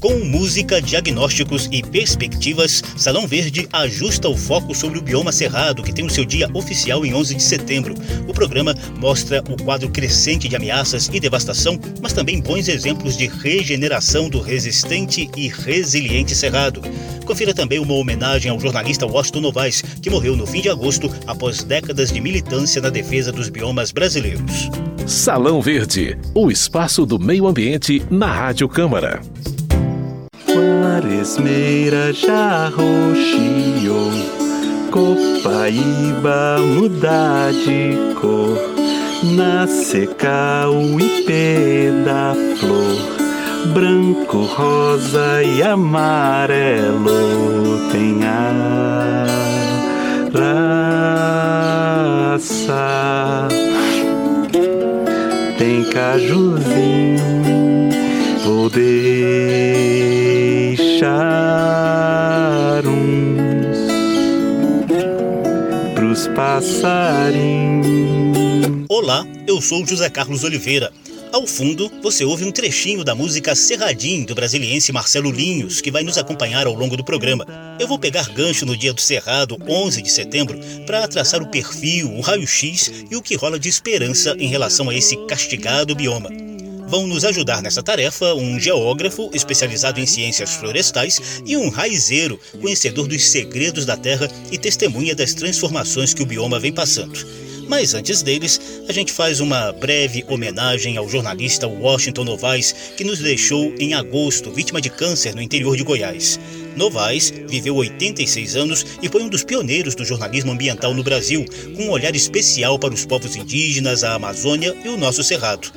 Com música, diagnósticos e perspectivas, Salão Verde ajusta o foco sobre o bioma cerrado, que tem o seu dia oficial em 11 de setembro. O programa mostra o quadro crescente de ameaças e devastação, mas também bons exemplos de regeneração do resistente e resiliente cerrado. Confira também uma homenagem ao jornalista Washington Novaes, que morreu no fim de agosto após décadas de militância na defesa dos biomas brasileiros. Salão Verde, o espaço do meio ambiente na Rádio Câmara. Maresmeira já roxiou, Copaíba muda de cor, na seca o ipê da flor, branco, rosa e amarelo tem a raça, tem cajuzinho, poder deixar uns pros passarinhos. Olá, eu sou José Carlos Oliveira. Ao fundo, você ouve um trechinho da música Cerradim do brasiliense Marcelo Linhos, que vai nos acompanhar ao longo do programa. Eu vou pegar gancho no dia do Cerrado, 11 de setembro, para traçar o perfil, o raio-x e o que rola de esperança em relação a esse castigado bioma. Vão nos ajudar nessa tarefa um geógrafo especializado em ciências florestais e um raizeiro, conhecedor dos segredos da terra e testemunha das transformações que o bioma vem passando. Mas antes deles, a gente faz uma breve homenagem ao jornalista Washington Novaes, que nos deixou em agosto, vítima de câncer no interior de Goiás. Novaes viveu 86 anos e foi um dos pioneiros do jornalismo ambiental no Brasil, com um olhar especial para os povos indígenas, a Amazônia e o nosso Cerrado.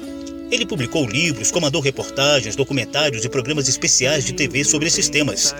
Ele publicou livros, comandou reportagens, documentários e programas especiais de TV sobre esses temas.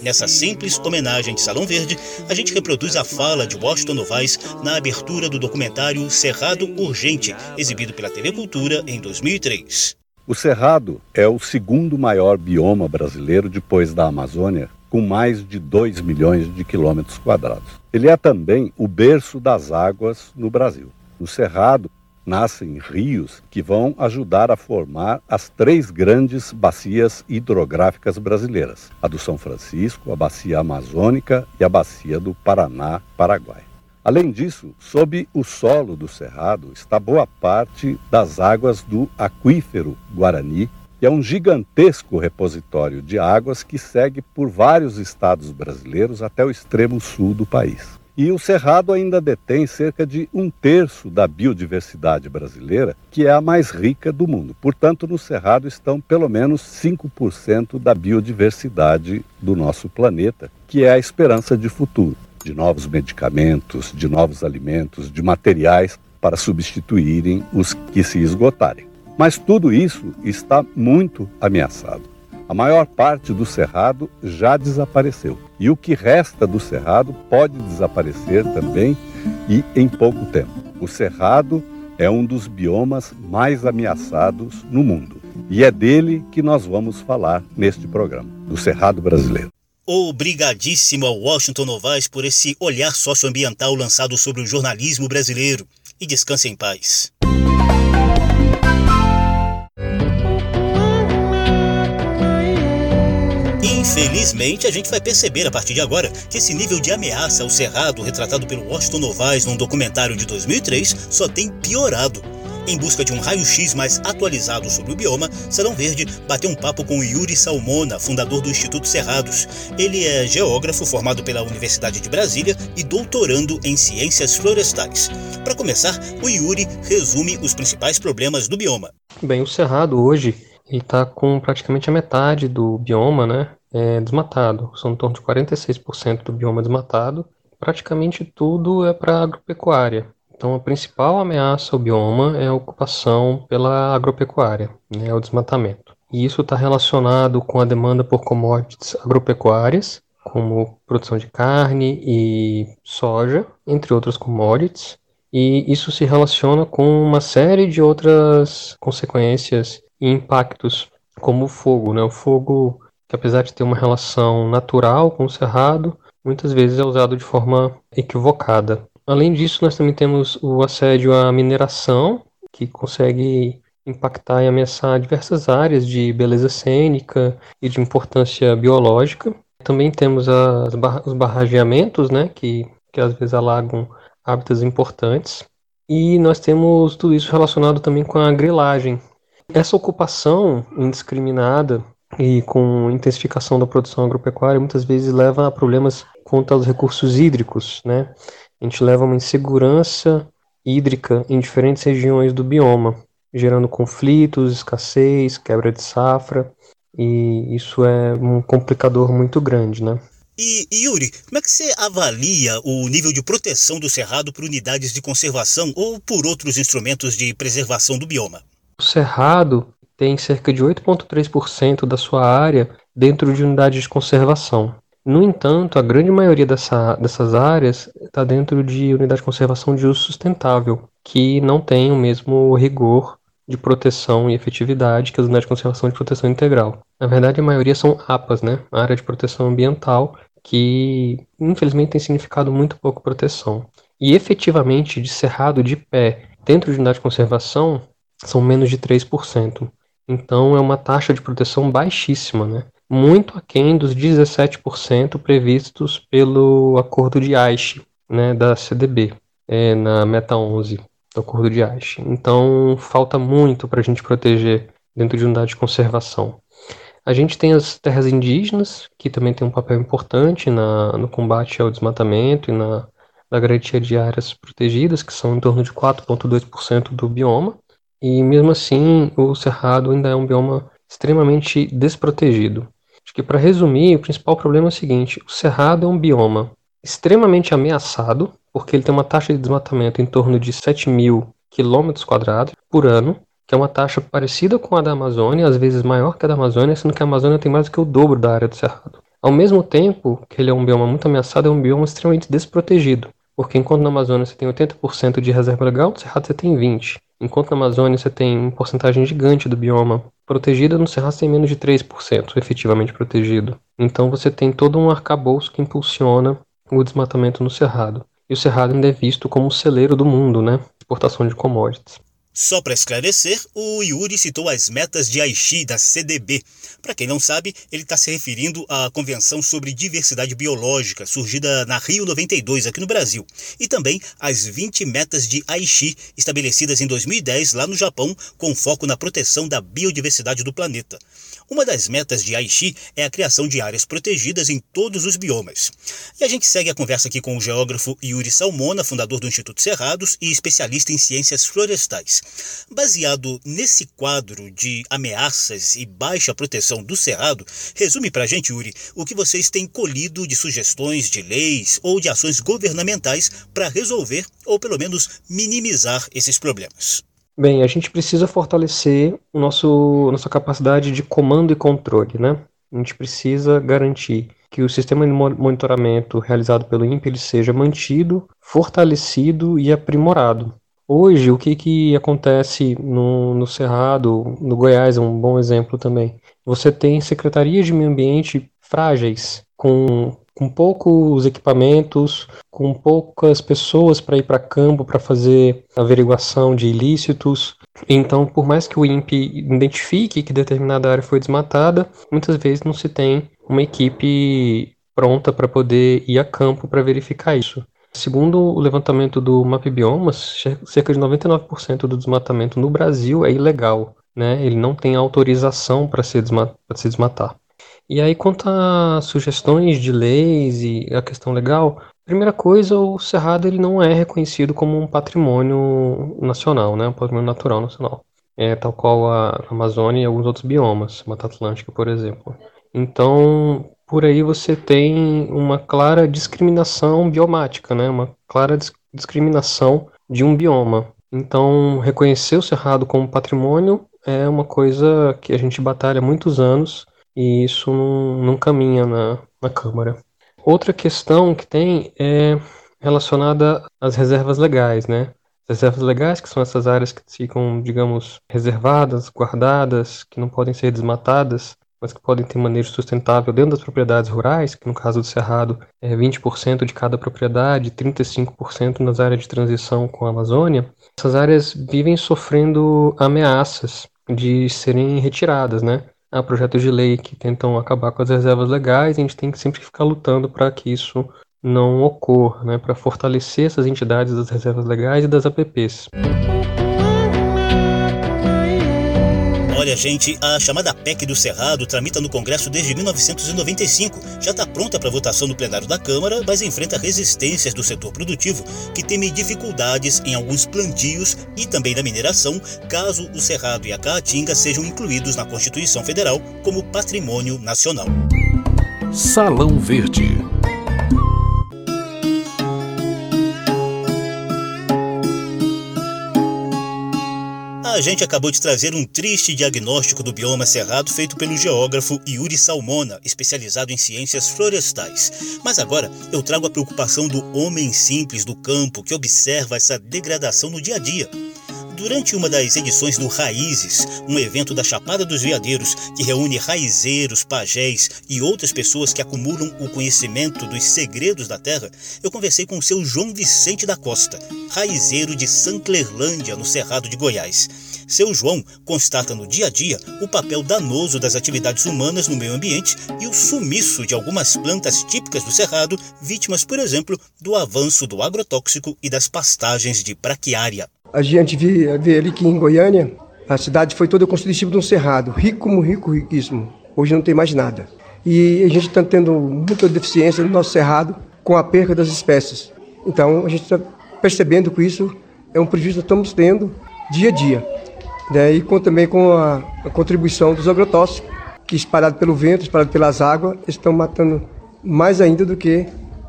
Nessa simples homenagem de Salão Verde, a gente reproduz a fala de Washington Novaes na abertura do documentário Cerrado Urgente, exibido pela TV Cultura em 2003. O Cerrado é o segundo maior bioma brasileiro depois da Amazônia, com mais de 2 milhões de quilômetros quadrados. Ele é também o berço das águas no Brasil. No Cerrado, nascem rios que vão ajudar a formar as três grandes bacias hidrográficas brasileiras: a do São Francisco, a Bacia Amazônica e a Bacia do Paraná-Paraguai. Além disso, sob o solo do Cerrado está boa parte das águas do aquífero Guarani, que é um gigantesco repositório de águas que segue por vários estados brasileiros até o extremo sul do país. E o Cerrado ainda detém cerca de um terço da biodiversidade brasileira, que é a mais rica do mundo. Portanto, no Cerrado estão pelo menos 5% da biodiversidade do nosso planeta, que é a esperança de futuro, de novos medicamentos, de novos alimentos, de materiais para substituírem os que se esgotarem. Mas tudo isso está muito ameaçado. A maior parte do cerrado já desapareceu. E o que resta do cerrado pode desaparecer também e em pouco tempo. O cerrado é um dos biomas mais ameaçados no mundo. E é dele que nós vamos falar neste programa, do Cerrado Brasileiro. Obrigadíssimo ao Washington Novaes por esse olhar socioambiental lançado sobre o jornalismo brasileiro. E descanse em paz. Infelizmente, a gente vai perceber a partir de agora que esse nível de ameaça ao cerrado retratado pelo Washington Novaes num documentário de 2003 só tem piorado. Em busca de um raio-x mais atualizado sobre o bioma, Salão Verde bateu um papo com Yuri Salmona, fundador do Instituto Cerrados. Ele é geógrafo formado pela Universidade de Brasília e doutorando em ciências florestais. Para começar, o Yuri resume os principais problemas do bioma. Bem, o cerrado hoje está com praticamente a metade do bioma, né? É desmatado. São em torno de 46% do bioma desmatado. Praticamente tudo é para agropecuária. Então, a principal ameaça ao bioma é a ocupação pela agropecuária, né, o desmatamento. E isso está relacionado com a demanda por commodities agropecuárias, como produção de carne e soja, entre outras commodities. E isso se relaciona com uma série de outras consequências e impactos, como o fogo. Né? O fogo que apesar de ter uma relação natural com o cerrado, muitas vezes é usado de forma equivocada. Além disso, nós também temos o assédio à mineração, que consegue impactar e ameaçar diversas áreas de beleza cênica e de importância biológica. Também temos as os barrageamentos, né, que, que às vezes alagam hábitats importantes. E nós temos tudo isso relacionado também com a grilagem. Essa ocupação indiscriminada e com intensificação da produção agropecuária muitas vezes leva a problemas quanto aos recursos hídricos, né? A gente leva uma insegurança hídrica em diferentes regiões do bioma, gerando conflitos, escassez, quebra de safra, e isso é um complicador muito grande, né? E, Yuri, como é que você avalia o nível de proteção do cerrado por unidades de conservação ou por outros instrumentos de preservação do bioma? O cerrado tem cerca de 8,3% da sua área dentro de unidades de conservação. No entanto, a grande maioria dessa, dessas áreas está dentro de unidade de conservação de uso sustentável, que não tem o mesmo rigor de proteção e efetividade que as unidades de conservação de proteção integral. Na verdade, a maioria são APAs, né? Área de proteção ambiental, que infelizmente tem significado muito pouco proteção. E efetivamente, de cerrado de pé dentro de unidade de conservação, são menos de 3%. Então é uma taxa de proteção baixíssima, né? muito aquém dos 17% previstos pelo acordo de Aichi, né, da CDB, é, na Meta 11 do acordo de Aichi. Então falta muito para a gente proteger dentro de unidade de conservação. A gente tem as terras indígenas, que também tem um papel importante na, no combate ao desmatamento e na, na garantia de áreas protegidas, que são em torno de 4,2% do bioma. E mesmo assim, o cerrado ainda é um bioma extremamente desprotegido. Acho que para resumir, o principal problema é o seguinte: o cerrado é um bioma extremamente ameaçado, porque ele tem uma taxa de desmatamento em torno de 7 mil quilômetros quadrados por ano, que é uma taxa parecida com a da Amazônia, às vezes maior que a da Amazônia, sendo que a Amazônia tem mais do que o dobro da área do cerrado. Ao mesmo tempo que ele é um bioma muito ameaçado, é um bioma extremamente desprotegido, porque enquanto na Amazônia você tem 80% de reserva legal, no cerrado você tem 20%. Enquanto na Amazônia você tem uma porcentagem gigante do bioma protegido, no Cerrado tem menos de 3% efetivamente protegido. Então você tem todo um arcabouço que impulsiona o desmatamento no Cerrado. E o Cerrado ainda é visto como o celeiro do mundo, né? Exportação de commodities. Só para esclarecer, o Yuri citou as metas de Aichi da CDB. Para quem não sabe, ele está se referindo à Convenção sobre Diversidade Biológica, surgida na Rio 92 aqui no Brasil, e também às 20 metas de Aichi, estabelecidas em 2010 lá no Japão, com foco na proteção da biodiversidade do planeta. Uma das metas de Aichi é a criação de áreas protegidas em todos os biomas. E a gente segue a conversa aqui com o geógrafo Yuri Salmona, fundador do Instituto Cerrados e especialista em ciências florestais. Baseado nesse quadro de ameaças e baixa proteção do cerrado, resume para a gente, Yuri, o que vocês têm colhido de sugestões de leis ou de ações governamentais para resolver ou pelo menos minimizar esses problemas. Bem, a gente precisa fortalecer o nosso, nossa capacidade de comando e controle, né? A gente precisa garantir que o sistema de monitoramento realizado pelo INPE seja mantido, fortalecido e aprimorado. Hoje, o que, que acontece no, no Cerrado, no Goiás é um bom exemplo também. Você tem secretarias de meio ambiente frágeis, com com poucos equipamentos, com poucas pessoas para ir para campo para fazer averiguação de ilícitos. Então, por mais que o INPE identifique que determinada área foi desmatada, muitas vezes não se tem uma equipe pronta para poder ir a campo para verificar isso. Segundo o levantamento do Map Biomas, cerca de 99% do desmatamento no Brasil é ilegal. Né? Ele não tem autorização para se, desma se desmatar. E aí, quanto a sugestões de leis e a questão legal, primeira coisa, o Cerrado ele não é reconhecido como um patrimônio nacional, né, um patrimônio natural nacional, é, tal qual a Amazônia e alguns outros biomas, Mata Atlântica, por exemplo. Então, por aí você tem uma clara discriminação biomática, né, uma clara discriminação de um bioma. Então, reconhecer o Cerrado como patrimônio é uma coisa que a gente batalha há muitos anos e isso não, não caminha na, na Câmara. Outra questão que tem é relacionada às reservas legais, né? As reservas legais, que são essas áreas que ficam, digamos, reservadas, guardadas, que não podem ser desmatadas. Mas que podem ter manejo sustentável dentro das propriedades rurais, que no caso do Cerrado é 20% de cada propriedade, 35% nas áreas de transição com a Amazônia, essas áreas vivem sofrendo ameaças de serem retiradas, né? Há projetos de lei que tentam acabar com as reservas legais e a gente tem que sempre ficar lutando para que isso não ocorra, né? Para fortalecer essas entidades das reservas legais e das APPs. Olha, gente, a chamada PEC do Cerrado tramita no Congresso desde 1995. Já está pronta para votação no plenário da Câmara, mas enfrenta resistências do setor produtivo, que teme dificuldades em alguns plantios e também na mineração, caso o Cerrado e a Caatinga sejam incluídos na Constituição Federal como patrimônio nacional. Salão Verde. A gente acabou de trazer um triste diagnóstico do bioma cerrado feito pelo geógrafo Yuri Salmona, especializado em ciências florestais. Mas agora eu trago a preocupação do homem simples do campo que observa essa degradação no dia a dia. Durante uma das edições do Raízes, um evento da Chapada dos Veadeiros que reúne raizeiros, pajés e outras pessoas que acumulam o conhecimento dos segredos da terra, eu conversei com o seu João Vicente da Costa, raizeiro de Sanclerlândia, no Cerrado de Goiás. Seu João constata no dia a dia o papel danoso das atividades humanas no meio ambiente e o sumiço de algumas plantas típicas do Cerrado, vítimas, por exemplo, do avanço do agrotóxico e das pastagens de braquiária. A gente vê, vê ali que em Goiânia, a cidade foi toda construída em cima de um cerrado, rico rico, riquíssimo. Hoje não tem mais nada. E a gente está tendo muita deficiência no nosso cerrado com a perca das espécies. Então a gente está percebendo que isso é um prejuízo que estamos tendo dia a dia. Né? E com, também com a, a contribuição dos agrotóxicos, que espalhado pelo vento, espalhado pelas águas, estão matando mais ainda do que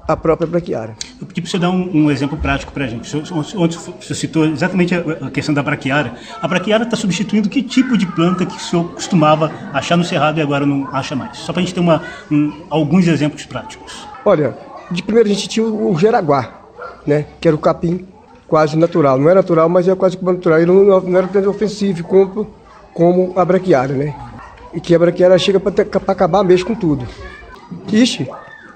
a própria braquiária. Eu pedi para você dar um, um exemplo prático para a gente. Onde você citou exatamente a, questão da braquiária. A braquiária está substituindo que tipo de planta que o senhor costumava achar no cerrado e agora não acha mais? Só para a gente ter uma, um, alguns exemplos práticos. Olha, de primeiro a gente tinha o, o jeraguá, né, que era o capim quase natural. Não é natural, mas é quase como natural. Ele não, não era tanto ofensivo como, como a braquiária, né? E que a braquiária chega para acabar mesmo com tudo. Ixi,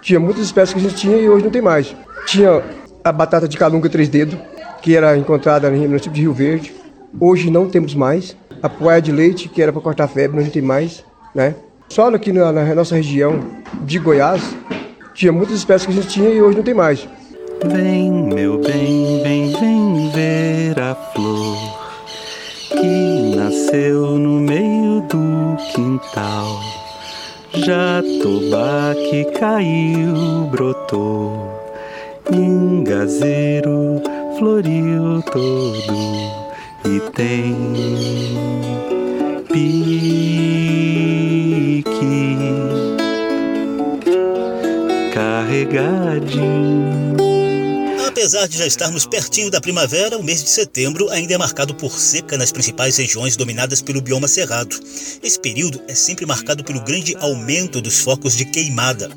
tinha muitas espécies que a gente tinha e hoje não tem mais. Tinha a batata de calunga três dedos, que era encontrada no município de Rio Verde. Hoje não temos mais. A poeia de leite, que era para cortar febre, não tem mais. Né? Só aqui na, na nossa região de Goiás, tinha muitas espécies que a gente tinha e hoje não tem mais. Vem, meu bem, vem, vem ver a flor que nasceu no meio do quintal. Jatobá que caiu, brotou, engazeiro floriu todo e tem pique carregadinho. Apesar de já estarmos pertinho da primavera, o mês de setembro ainda é marcado por seca nas principais regiões dominadas pelo bioma cerrado. Esse período é sempre marcado pelo grande aumento dos focos de queimada.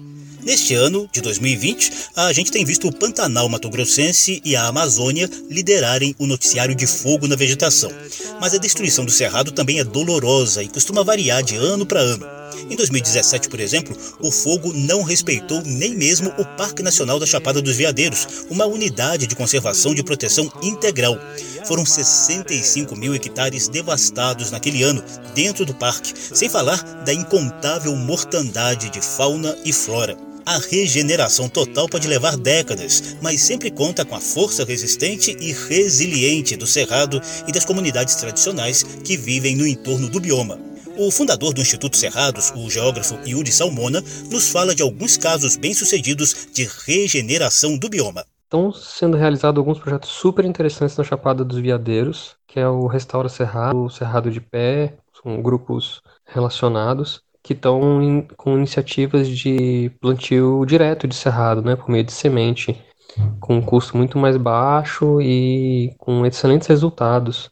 Neste ano de 2020, a gente tem visto o Pantanal Mato Grossense e a Amazônia liderarem o noticiário de fogo na vegetação. Mas a destruição do cerrado também é dolorosa e costuma variar de ano para ano. Em 2017, por exemplo, o fogo não respeitou nem mesmo o Parque Nacional da Chapada dos Veadeiros, uma unidade de conservação de proteção integral. Foram 65 mil hectares devastados naquele ano, dentro do parque, sem falar da incontável mortandade de fauna e flora. A regeneração total pode levar décadas, mas sempre conta com a força resistente e resiliente do cerrado e das comunidades tradicionais que vivem no entorno do bioma. O fundador do Instituto Cerrados, o geógrafo Yuri Salmona, nos fala de alguns casos bem-sucedidos de regeneração do bioma. Estão sendo realizados alguns projetos super interessantes na Chapada dos Veadeiros, que é o Restaura Cerrado, o Cerrado de Pé, são grupos relacionados que estão com iniciativas de plantio direto de cerrado, né, por meio de semente, com um custo muito mais baixo e com excelentes resultados.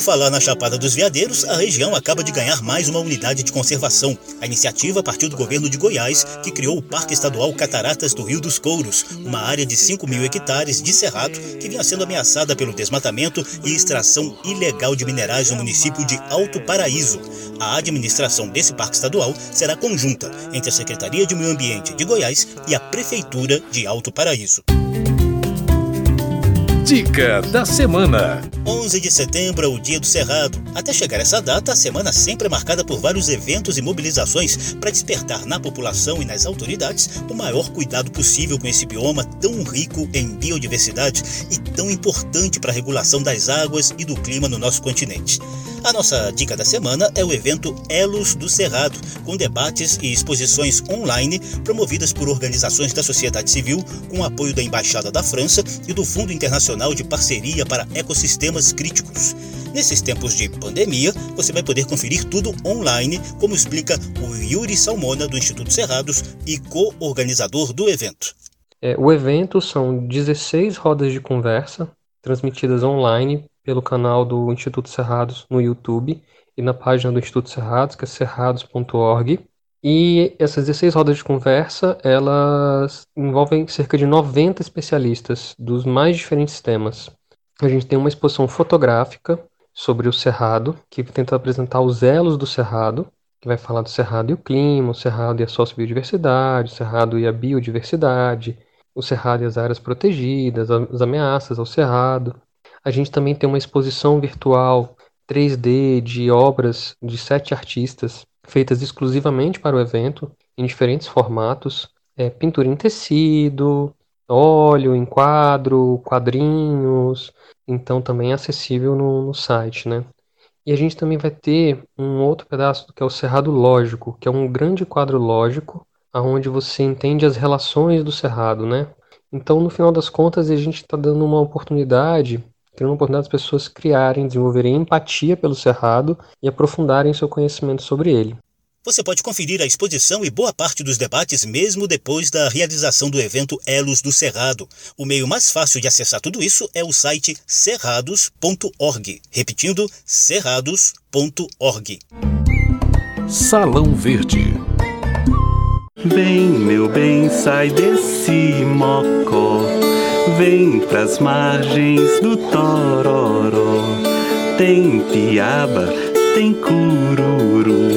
Por falar na Chapada dos Veadeiros, a região acaba de ganhar mais uma unidade de conservação. A iniciativa partiu do governo de Goiás, que criou o Parque Estadual Cataratas do Rio dos Couros, uma área de 5 mil hectares de cerrado que vinha sendo ameaçada pelo desmatamento e extração ilegal de minerais no município de Alto Paraíso. A administração desse parque estadual será conjunta entre a Secretaria de Meio Ambiente de Goiás e a Prefeitura de Alto Paraíso. Dica da semana. 11 de setembro é o Dia do Cerrado. Até chegar essa data, a semana sempre é marcada por vários eventos e mobilizações para despertar na população e nas autoridades o maior cuidado possível com esse bioma tão rico em biodiversidade e tão importante para a regulação das águas e do clima no nosso continente. A nossa dica da semana é o evento Elos do Cerrado, com debates e exposições online promovidas por organizações da sociedade civil com apoio da Embaixada da França e do Fundo Internacional de Parceria para Ecossistemas Críticos. Nesses tempos de pandemia, você vai poder conferir tudo online, como explica o Yuri Salmona, do Instituto Cerrados e co-organizador do evento. É, o evento são 16 rodas de conversa transmitidas online pelo canal do Instituto Cerrados no YouTube e na página do Instituto Cerrados, que é cerrados.org. E essas 16 rodas de conversa, elas envolvem cerca de 90 especialistas dos mais diferentes temas. A gente tem uma exposição fotográfica sobre o Cerrado, que tenta apresentar os elos do Cerrado, que vai falar do Cerrado e o clima, o Cerrado e a sociobiodiversidade, o Cerrado e a biodiversidade, o Cerrado e as áreas protegidas, as ameaças ao Cerrado. A gente também tem uma exposição virtual 3D de obras de sete artistas feitas exclusivamente para o evento, em diferentes formatos, é, pintura em tecido, óleo, em quadro, quadrinhos, então também é acessível no, no site, né? E a gente também vai ter um outro pedaço que é o Cerrado Lógico, que é um grande quadro lógico, aonde você entende as relações do Cerrado, né? Então, no final das contas, a gente está dando uma oportunidade criando uma oportunidade das pessoas criarem, desenvolverem empatia pelo Cerrado e aprofundarem seu conhecimento sobre ele. Você pode conferir a exposição e boa parte dos debates mesmo depois da realização do evento Elos do Cerrado. O meio mais fácil de acessar tudo isso é o site cerrados.org. Repetindo, cerrados.org. Salão Verde. Vem, meu bem, sai desse mocó. Vem pras margens do Tororó. Tem piaba, tem cururu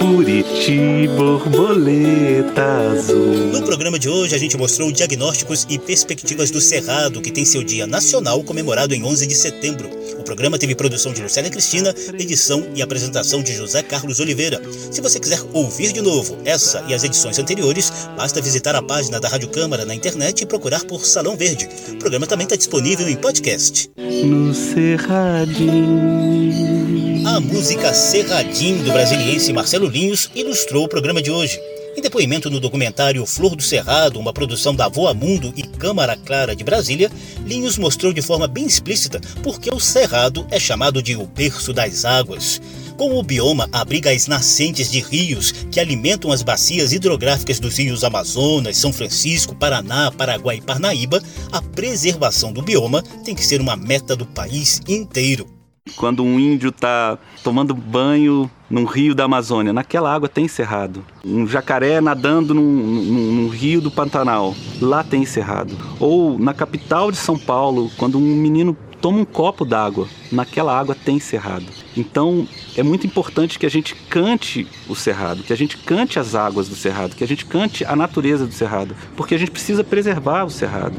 Buriti, borboleta azul. No programa de hoje, a gente mostrou diagnósticos e perspectivas do Cerrado, que tem seu Dia Nacional comemorado em 11 de setembro. O programa teve produção de Lucélia Cristina, edição e apresentação de José Carlos Oliveira. Se você quiser ouvir de novo essa e as edições anteriores, basta visitar a página da Rádio Câmara na internet e procurar por Salão Verde. O programa também está disponível em podcast. No Cerradinho. A música Cerradinho do brasiliense Marcelo Linhos ilustrou o programa de hoje. Em depoimento no documentário Flor do Cerrado, uma produção da Voa Mundo e Câmara Clara de Brasília, Linhos mostrou de forma bem explícita por que o Cerrado é chamado de o berço das águas. Como o bioma abriga as nascentes de rios que alimentam as bacias hidrográficas dos rios Amazonas, São Francisco, Paraná, Paraguai e Parnaíba, a preservação do bioma tem que ser uma meta do país inteiro. Quando um índio está tomando banho num rio da Amazônia, naquela água tem cerrado. Um jacaré nadando num, num, num, rio do Pantanal, lá tem cerrado. Ou na capital de São Paulo, quando um menino toma um copo d'água, naquela água tem cerrado. Então é muito importante que a gente cante o cerrado, que a gente cante as águas do cerrado, que a gente cante a natureza do cerrado, porque a gente precisa preservar o cerrado.